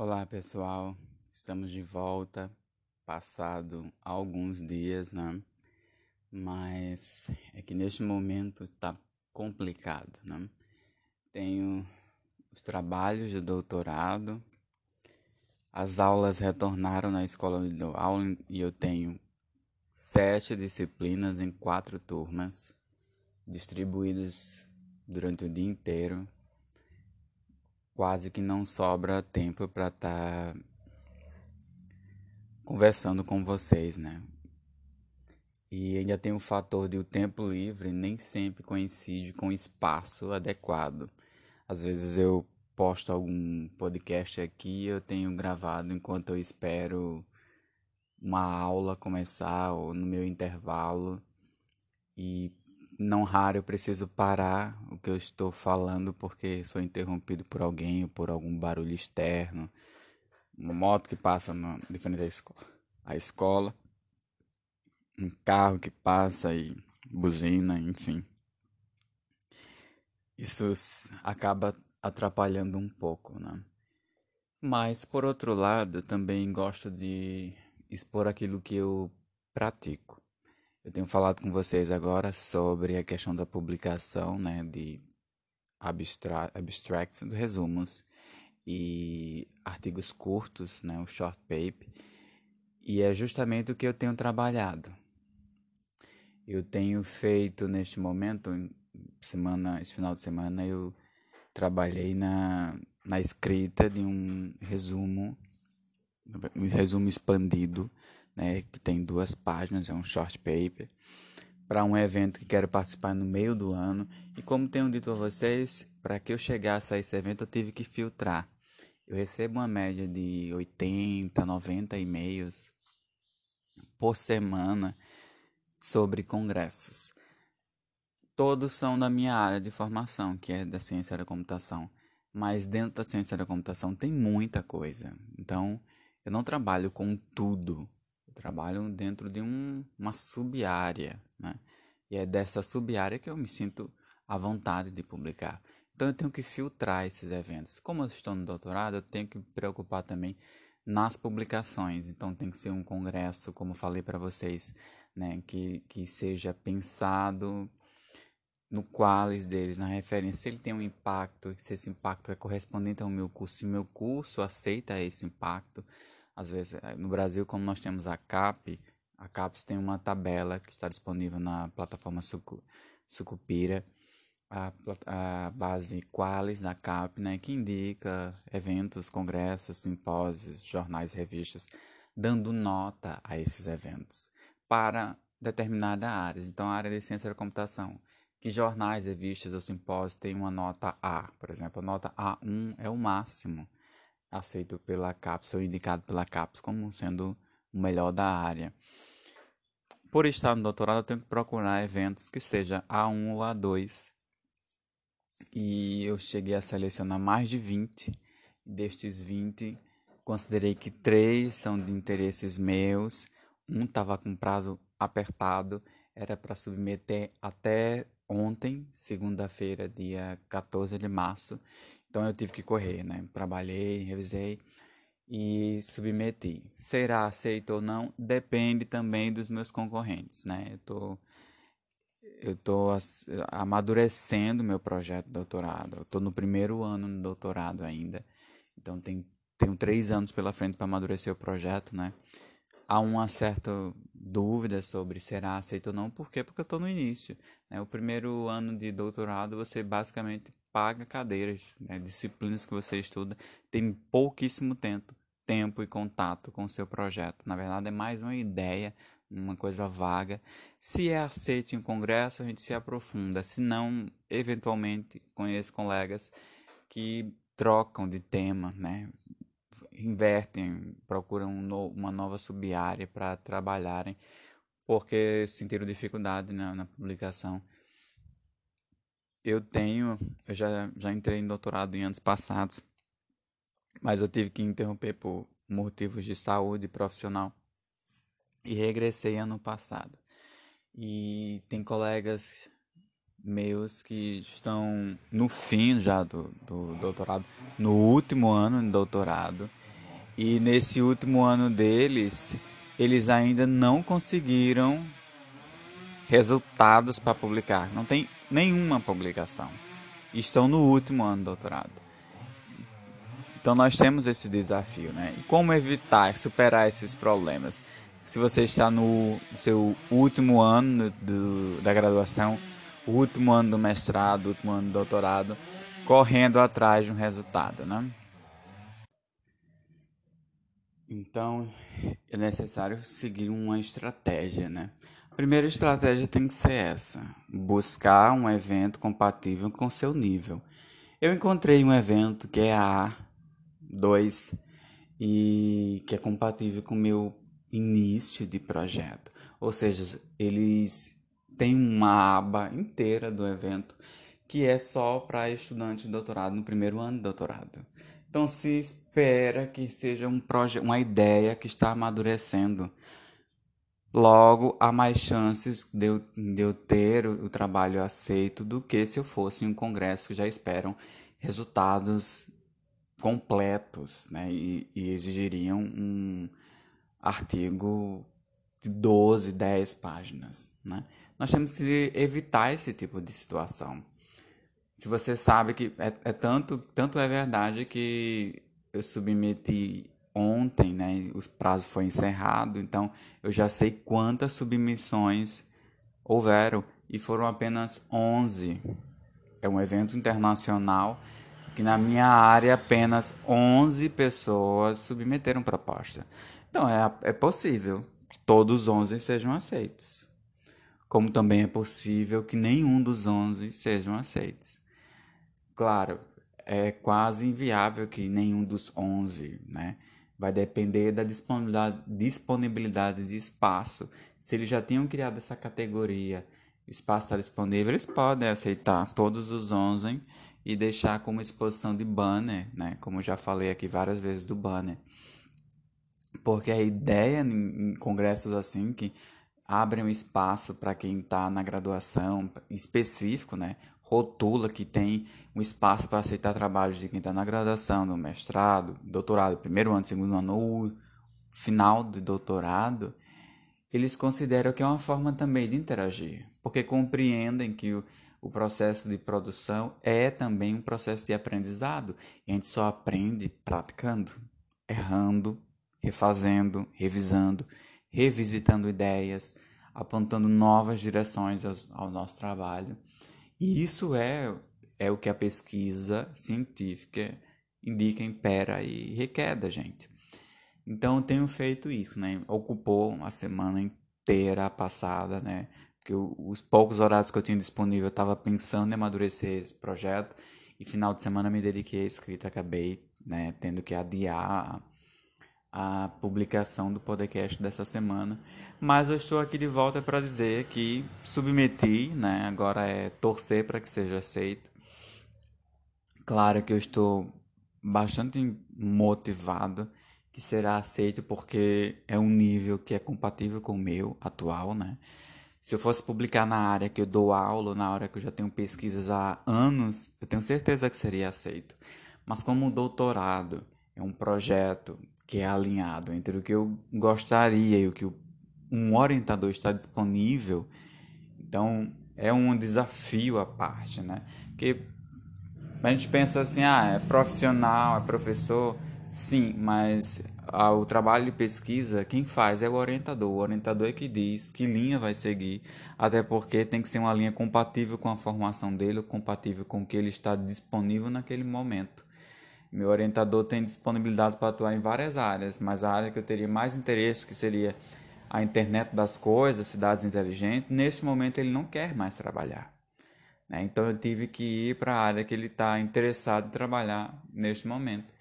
Olá pessoal, estamos de volta, passado alguns dias, né? Mas é que neste momento está complicado, né? Tenho os trabalhos de doutorado, as aulas retornaram na escola aula e eu tenho sete disciplinas em quatro turmas, distribuídas durante o dia inteiro quase que não sobra tempo para estar tá conversando com vocês, né? E ainda tem o fator de o tempo livre nem sempre coincide com o espaço adequado. Às vezes eu posto algum podcast aqui, eu tenho gravado enquanto eu espero uma aula começar ou no meu intervalo. E não raro eu preciso parar o que eu estou falando porque sou interrompido por alguém ou por algum barulho externo. Uma moto que passa no, de frente à escola, à escola, um carro que passa e buzina, enfim. Isso acaba atrapalhando um pouco, né? Mas por outro lado, também gosto de expor aquilo que eu pratico. Eu tenho falado com vocês agora sobre a questão da publicação, né, de abstra abstracts, resumos e artigos curtos, né, o short paper, e é justamente o que eu tenho trabalhado. Eu tenho feito neste momento, semana, esse final de semana, eu trabalhei na, na escrita de um resumo, um resumo expandido né, que tem duas páginas, é um short paper, para um evento que quero participar no meio do ano. E como tenho dito a vocês, para que eu chegasse a esse evento eu tive que filtrar. Eu recebo uma média de 80, 90 e-mails por semana sobre congressos. Todos são da minha área de formação, que é da ciência da computação. Mas dentro da ciência da computação tem muita coisa. Então, eu não trabalho com tudo trabalham dentro de um, uma sub-área, né? E é dessa sub-área que eu me sinto à vontade de publicar. Então eu tenho que filtrar esses eventos. Como eu estou no doutorado, eu tenho que me preocupar também nas publicações. Então tem que ser um congresso, como falei para vocês, né, que, que seja pensado no qualis deles, na referência, se ele tem um impacto, se esse impacto é correspondente ao meu curso, se meu curso aceita esse impacto, às vezes, eh, no Brasil, como nós temos a CAP, a CAPES tem uma tabela que está disponível na plataforma Sucu, Sucupira, a, a, base Qualis da CAP, né, que indica eventos, congressos, simpósios, jornais, revistas, dando nota a esses eventos para determinada área. Então, a área de ciência da computação, que jornais, revistas ou simpósios têm uma nota A, por exemplo, a nota A1 é o máximo aceito pela CAPES ou indicado pela CAPES como sendo o melhor da área. Por estar no doutorado, eu tenho que procurar eventos que seja A1 ou A2. E eu cheguei a selecionar mais de 20. Destes 20, considerei que três são de interesses meus. Um estava com prazo apertado, era para submeter até ontem, segunda-feira, dia 14 de março, então eu tive que correr, né? Trabalhei, revisei e submeti. Será aceito ou não depende também dos meus concorrentes, né? Eu tô eu tô amadurecendo meu projeto de doutorado. Eu tô no primeiro ano do doutorado ainda. Então tem tenho três anos pela frente para amadurecer o projeto, né? Há uma certa dúvida sobre será aceito ou não. Por quê? Porque eu estou no início. Né? O primeiro ano de doutorado você basicamente paga cadeiras, né, disciplinas que você estuda, tem pouquíssimo tempo, tempo e contato com o seu projeto. Na verdade, é mais uma ideia, uma coisa vaga. Se é aceito em um congresso, a gente se aprofunda. Se não, eventualmente conheço colegas que trocam de tema, né? invertem, procuram uma nova sub-área para trabalharem, porque sentiram dificuldade na, na publicação eu tenho, eu já, já entrei em doutorado em anos passados, mas eu tive que interromper por motivos de saúde profissional e regressei ano passado. E tem colegas meus que estão no fim já do, do doutorado, no último ano de doutorado, E nesse último ano deles, eles ainda não conseguiram resultados para publicar. Não tem nenhuma publicação. Estão no último ano do doutorado. Então nós temos esse desafio, né? E como evitar, superar esses problemas? Se você está no seu último ano do, da graduação, último ano do mestrado, último ano do doutorado, correndo atrás de um resultado, né? Então é necessário seguir uma estratégia, né? A primeira estratégia tem que ser essa: buscar um evento compatível com seu nível. Eu encontrei um evento que é A2 e que é compatível com o meu início de projeto. Ou seja, eles têm uma aba inteira do evento que é só para estudantes de doutorado no primeiro ano de doutorado. Então se espera que seja um projeto, uma ideia que está amadurecendo. Logo, há mais chances de eu, de eu ter o, o trabalho aceito do que se eu fosse em um congresso que já esperam resultados completos né? e, e exigiriam um artigo de 12, 10 páginas. Né? Nós temos que evitar esse tipo de situação se você sabe que é, é, tanto, tanto é verdade que eu submeti ontem, né? O prazo foi encerrado, então eu já sei quantas submissões houveram e foram apenas 11. É um evento internacional que na minha área apenas 11 pessoas submeteram proposta. Então é, é possível que todos os 11 sejam aceitos. Como também é possível que nenhum dos 11 sejam aceitos. Claro, é quase inviável que nenhum dos 11, né? Vai depender da disponibilidade, de espaço. Se eles já tinham criado essa categoria, o espaço está disponível, eles podem aceitar todos os 11 e deixar como exposição de banner, né? Como já falei aqui várias vezes do banner. Porque a ideia em congressos assim que abrem um espaço para quem está na graduação específico, né? Rotula que tem um espaço para aceitar trabalhos de quem está na graduação, no mestrado, doutorado, primeiro ano, segundo ano final de doutorado, eles consideram que é uma forma também de interagir, porque compreendem que o, o processo de produção é também um processo de aprendizado, e a gente só aprende praticando, errando, refazendo, revisando, revisitando ideias, apontando novas direções ao, ao nosso trabalho. E isso é, é o que a pesquisa científica indica, impera e requer da gente. Então eu tenho feito isso, né? Ocupou a semana inteira passada, né? Porque os poucos horários que eu tinha disponível eu estava pensando em amadurecer esse projeto e final de semana me dediquei à escrita, acabei né, tendo que adiar a publicação do podcast dessa semana. Mas eu estou aqui de volta para dizer que submeti, né? Agora é torcer para que seja aceito. Claro que eu estou bastante motivado que será aceito porque é um nível que é compatível com o meu atual, né? Se eu fosse publicar na área que eu dou aula, na área que eu já tenho pesquisas há anos, eu tenho certeza que seria aceito. Mas como o doutorado é um projeto que é alinhado entre o que eu gostaria e o que um orientador está disponível, então é um desafio à parte, né? Porque a gente pensa assim, ah, é profissional, é professor, sim, mas o trabalho de pesquisa, quem faz é o orientador. O orientador é que diz que linha vai seguir, até porque tem que ser uma linha compatível com a formação dele, compatível com o que ele está disponível naquele momento. Meu orientador tem disponibilidade para atuar em várias áreas, mas a área que eu teria mais interesse, que seria a internet das coisas, cidades inteligentes, neste momento ele não quer mais trabalhar. Né? Então eu tive que ir para a área que ele está interessado em trabalhar neste momento,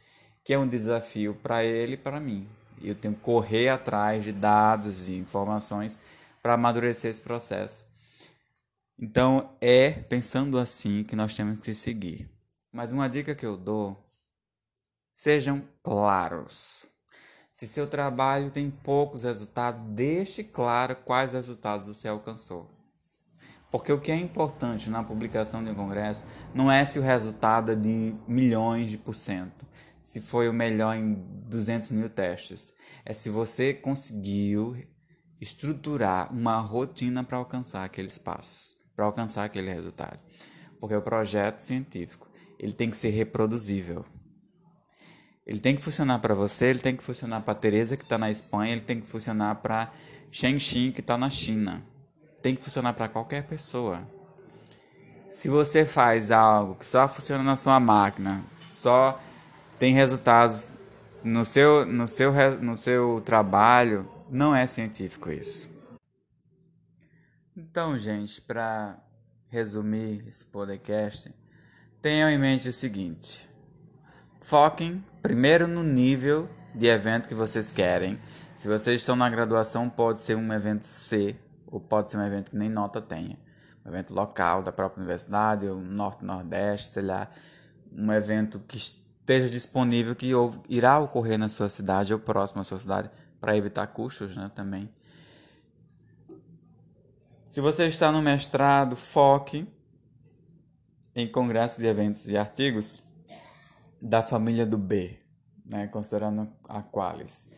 que é um desafio para ele e para mim. Eu tenho que correr atrás de dados e informações para amadurecer esse processo. Então é pensando assim que nós temos que seguir. Mas uma dica que eu dou Sejam claros. Se seu trabalho tem poucos resultados, deixe claro quais resultados você alcançou. Porque o que é importante na publicação de um congresso não é se o resultado é de milhões de por cento. se foi o melhor em 200 mil testes. É se você conseguiu estruturar uma rotina para alcançar aqueles passos, para alcançar aquele resultado. Porque o projeto científico, ele tem que ser reproduzível. Ele tem que funcionar para você, ele tem que funcionar para Teresa que está na Espanha, ele tem que funcionar para Shenzhen que está na China. Tem que funcionar para qualquer pessoa. Se você faz algo que só funciona na sua máquina, só tem resultados no seu, no seu, no seu trabalho, não é científico isso. Então, gente, para resumir esse podcast, tenham em mente o seguinte: foquem primeiro no nível de evento que vocês querem. Se vocês estão na graduação, pode ser um evento C, ou pode ser um evento que nem nota tenha. Um evento local da própria universidade, ou norte-nordeste, sei lá. Um evento que esteja disponível que irá ocorrer na sua cidade ou próximo à sua cidade para evitar custos né, também. Se você está no mestrado, foque em congressos de eventos e artigos da família do B, né, considerando a Qualis.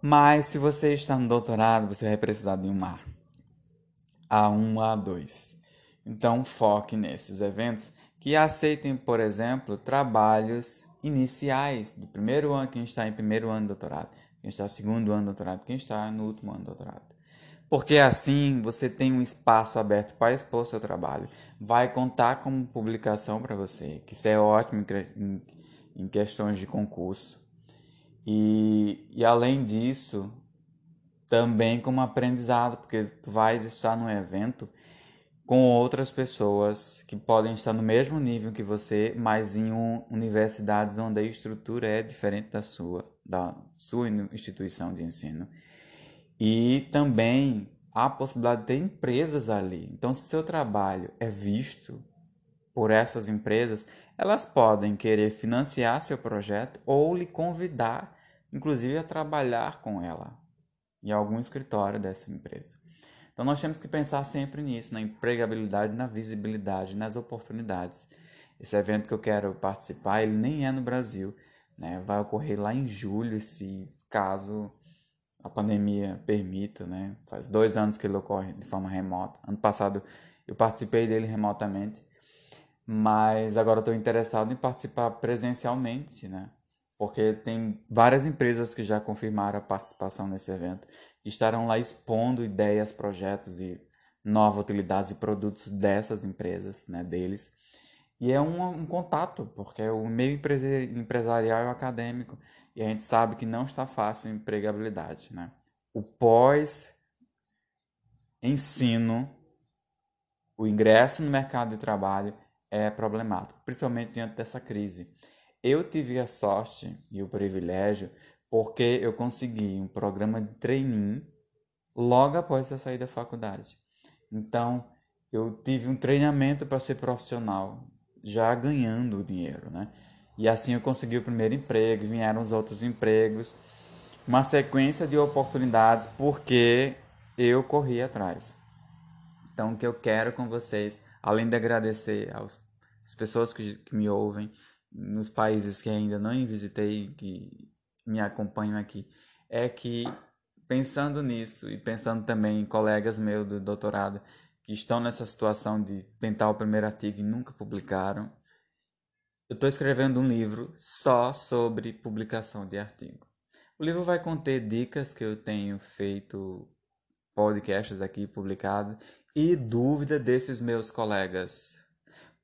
Mas se você está no doutorado, você vai precisar de um A. A1, A2. Então foque nesses eventos que aceitem, por exemplo, trabalhos iniciais do primeiro ano, quem está em primeiro ano de doutorado, quem está no segundo ano de doutorado, quem está no último ano de doutorado. Porque assim você tem um espaço aberto para expor seu trabalho. Vai contar como publicação para você, que isso é ótimo em, questões de concurso. E, e além disso, também como aprendizado, porque tu vais estar num evento com outras pessoas que podem estar no mesmo nível que você, mas em um, universidades onde a estrutura é diferente da sua, da sua instituição de ensino. E também há a possibilidade de ter empresas ali. Então, se seu trabalho é visto por essas empresas, elas podem querer financiar seu projeto ou lhe convidar, inclusive, a trabalhar com ela em algum escritório dessa empresa. Então nós temos que pensar sempre nisso, na empregabilidade, na visibilidade, nas oportunidades. Esse evento que eu quero participar, ele nem é no Brasil, né? Vai ocorrer lá em julho, se caso a pandemia permita, né? Faz dois anos que ele ocorre de forma remota. Ano passado eu participei dele remotamente, mas agora estou interessado em participar presencialmente, né? Porque tem várias empresas que já confirmaram a participação nesse evento estarão lá expondo ideias, projetos e novas utilidades e produtos dessas empresas, né, deles. E é um, um contato, porque o meio empresarial é acadêmico e a gente sabe que não está fácil a empregabilidade, né? O pós-ensino, o ingresso no mercado de trabalho é problemático, principalmente diante dessa crise. Eu tive a sorte e o privilégio porque eu consegui um programa de training logo após eu sair da faculdade. Então, eu tive um treinamento para ser profissional, já ganhando dinheiro, né? E assim eu consegui o primeiro emprego, vieram os outros empregos, uma sequência de oportunidades porque eu corri atrás. Então, o que eu quero com vocês, além de agradecer às pessoas que, que me ouvem, nos países que ainda não visitei, que me acompanham aqui, é que pensando nisso e pensando também em colegas meus do doutorado que estão nessa situação de tentar o primeiro artigo e nunca publicaram, eu estou escrevendo um livro só sobre publicação de artigo. O livro vai conter dicas que eu tenho feito podcasts aqui publicados e dúvida desses meus colegas.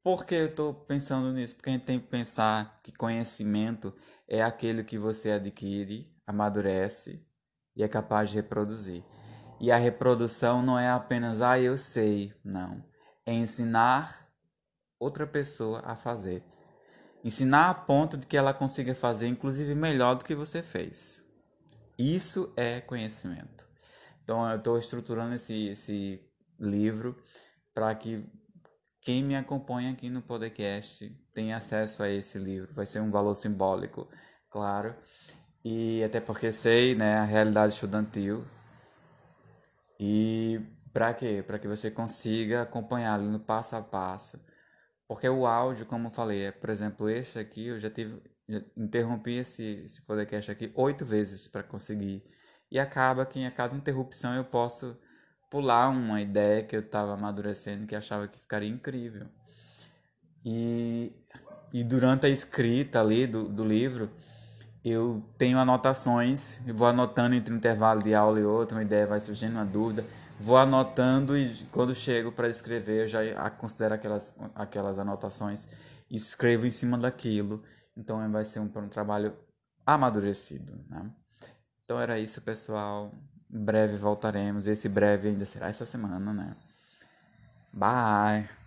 Por que eu estou pensando nisso? Porque a gente tem que pensar que conhecimento é aquele que você adquire, amadurece e é capaz de reproduzir. E a reprodução não é apenas, ah, eu sei, não. É ensinar outra pessoa a fazer. Ensinar a ponto de que ela consiga fazer, inclusive, melhor do que você fez. Isso é conhecimento. Então, eu estou estruturando esse, esse livro para que quem me acompanha aqui no podcast tenha acesso a esse livro. Vai ser um valor simbólico, claro. E até porque sei, né, a realidade estudantil. E para quê? Para que você consiga acompanhar no passo a passo. Porque o áudio, como eu falei, é, por exemplo, este aqui eu já tive interrompi esse, esse podcast aqui oito vezes para conseguir. E acaba que em cada interrupção eu posso pular uma ideia que eu estava amadurecendo que achava que ficaria incrível. E, e durante a escrita ali do, do livro, eu tenho anotações, eu vou anotando entre um intervalo de aula e outro, uma ideia vai surgindo, uma dúvida, vou anotando e quando chego para escrever eu já considero aquelas, aquelas anotações e escrevo em cima daquilo. Então vai ser um, um trabalho amadurecido. Né? Então era isso, pessoal. Breve voltaremos. Esse breve ainda será essa semana, né? Bye!